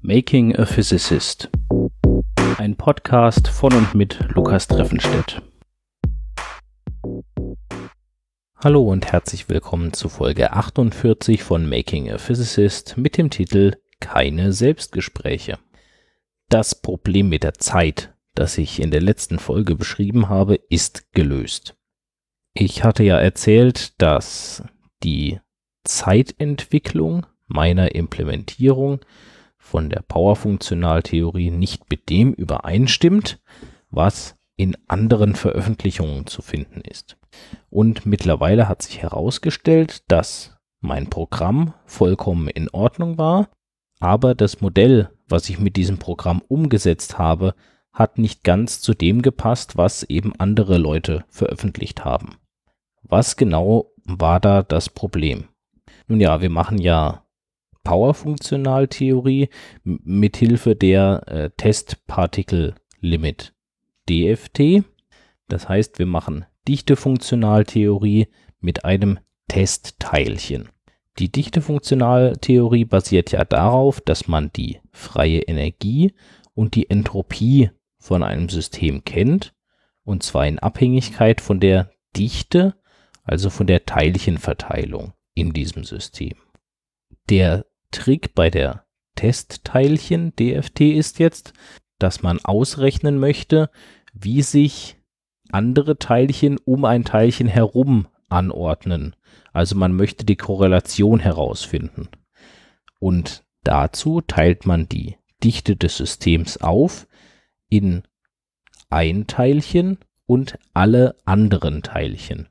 Making a Physicist. Ein Podcast von und mit Lukas Treffenstedt. Hallo und herzlich willkommen zu Folge 48 von Making a Physicist mit dem Titel Keine Selbstgespräche. Das Problem mit der Zeit, das ich in der letzten Folge beschrieben habe, ist gelöst. Ich hatte ja erzählt, dass die Zeitentwicklung meiner Implementierung von der Powerfunktionaltheorie nicht mit dem übereinstimmt, was in anderen Veröffentlichungen zu finden ist. Und mittlerweile hat sich herausgestellt, dass mein Programm vollkommen in Ordnung war, aber das Modell, was ich mit diesem Programm umgesetzt habe, hat nicht ganz zu dem gepasst, was eben andere Leute veröffentlicht haben. Was genau war da das Problem? Nun ja, wir machen ja Powerfunktionaltheorie mithilfe der äh, Testpartikel Limit DFT. Das heißt, wir machen Dichtefunktionaltheorie mit einem Testteilchen. Die Dichtefunktionaltheorie basiert ja darauf, dass man die freie Energie und die Entropie von einem System kennt, und zwar in Abhängigkeit von der Dichte, also von der Teilchenverteilung in diesem System. Der Trick bei der Testteilchen DFT ist jetzt, dass man ausrechnen möchte, wie sich andere Teilchen um ein Teilchen herum anordnen. Also man möchte die Korrelation herausfinden. Und dazu teilt man die Dichte des Systems auf in ein Teilchen und alle anderen Teilchen.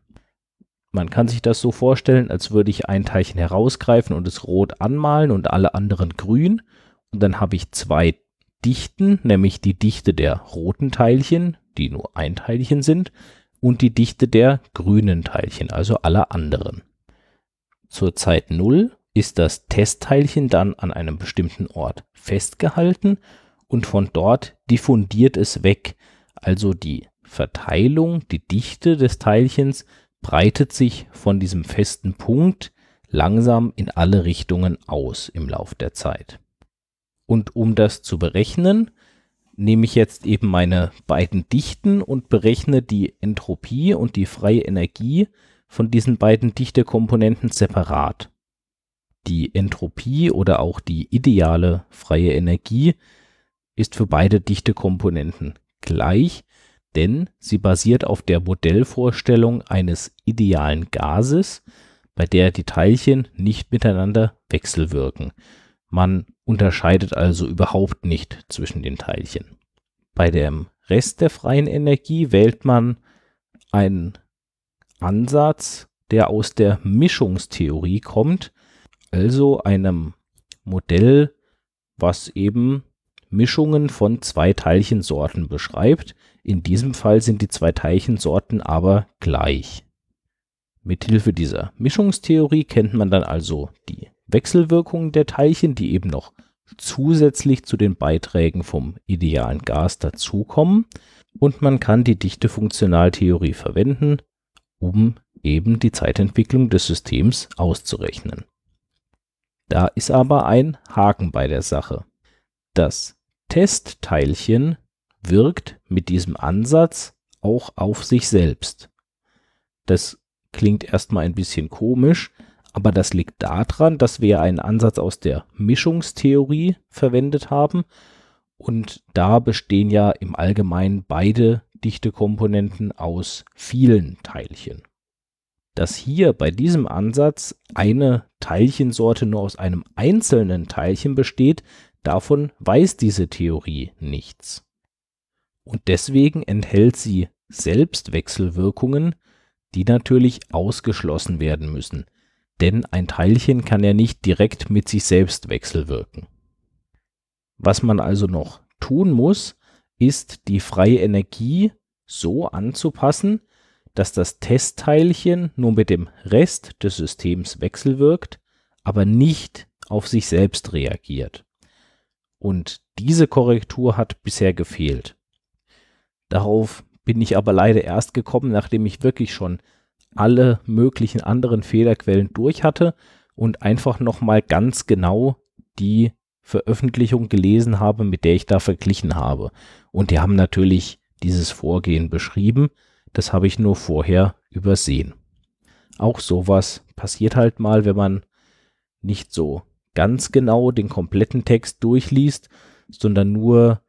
Man kann sich das so vorstellen, als würde ich ein Teilchen herausgreifen und es rot anmalen und alle anderen grün. Und dann habe ich zwei Dichten, nämlich die Dichte der roten Teilchen, die nur ein Teilchen sind, und die Dichte der grünen Teilchen, also aller anderen. Zur Zeit 0 ist das Testteilchen dann an einem bestimmten Ort festgehalten und von dort diffundiert es weg, also die Verteilung, die Dichte des Teilchens breitet sich von diesem festen Punkt langsam in alle Richtungen aus im Lauf der Zeit. Und um das zu berechnen, nehme ich jetzt eben meine beiden Dichten und berechne die Entropie und die freie Energie von diesen beiden Dichtekomponenten separat. Die Entropie oder auch die ideale freie Energie ist für beide Dichtekomponenten gleich, denn sie basiert auf der Modellvorstellung eines idealen Gases, bei der die Teilchen nicht miteinander wechselwirken. Man unterscheidet also überhaupt nicht zwischen den Teilchen. Bei dem Rest der freien Energie wählt man einen Ansatz, der aus der Mischungstheorie kommt, also einem Modell, was eben Mischungen von zwei Teilchensorten beschreibt. In diesem Fall sind die zwei Teilchensorten aber gleich. Mithilfe dieser Mischungstheorie kennt man dann also die Wechselwirkungen der Teilchen, die eben noch zusätzlich zu den Beiträgen vom idealen Gas dazukommen. Und man kann die Dichtefunktionaltheorie verwenden, um eben die Zeitentwicklung des Systems auszurechnen. Da ist aber ein Haken bei der Sache. Das Testteilchen wirkt mit diesem Ansatz auch auf sich selbst. Das klingt erstmal ein bisschen komisch, aber das liegt daran, dass wir einen Ansatz aus der Mischungstheorie verwendet haben und da bestehen ja im Allgemeinen beide Dichtekomponenten aus vielen Teilchen. Dass hier bei diesem Ansatz eine Teilchensorte nur aus einem einzelnen Teilchen besteht, Davon weiß diese Theorie nichts. Und deswegen enthält sie Selbstwechselwirkungen, die natürlich ausgeschlossen werden müssen, denn ein Teilchen kann ja nicht direkt mit sich selbst wechselwirken. Was man also noch tun muss, ist die freie Energie so anzupassen, dass das Testteilchen nur mit dem Rest des Systems wechselwirkt, aber nicht auf sich selbst reagiert. Und diese Korrektur hat bisher gefehlt. Darauf bin ich aber leider erst gekommen, nachdem ich wirklich schon alle möglichen anderen Fehlerquellen durch hatte und einfach nochmal ganz genau die Veröffentlichung gelesen habe, mit der ich da verglichen habe. Und die haben natürlich dieses Vorgehen beschrieben. Das habe ich nur vorher übersehen. Auch sowas passiert halt mal, wenn man nicht so ganz genau den kompletten Text durchliest, sondern nur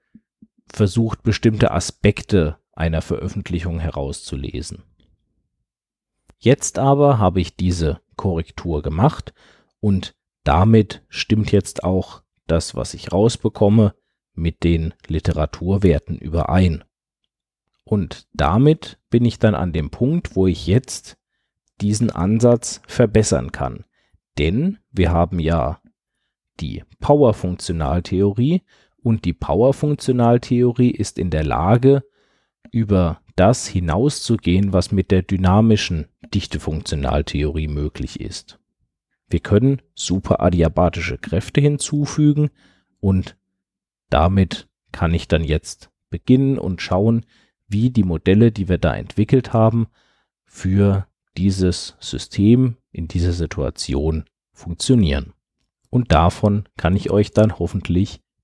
versucht, bestimmte Aspekte einer Veröffentlichung herauszulesen. Jetzt aber habe ich diese Korrektur gemacht und damit stimmt jetzt auch das, was ich rausbekomme, mit den Literaturwerten überein. Und damit bin ich dann an dem Punkt, wo ich jetzt diesen Ansatz verbessern kann. Denn wir haben ja die Power-Funktionaltheorie und die Power-Funktionaltheorie ist in der Lage, über das hinauszugehen, was mit der dynamischen Dichtefunktionaltheorie möglich ist. Wir können superadiabatische Kräfte hinzufügen und damit kann ich dann jetzt beginnen und schauen, wie die Modelle, die wir da entwickelt haben, für dieses System in dieser Situation funktionieren. Und davon kann ich euch dann hoffentlich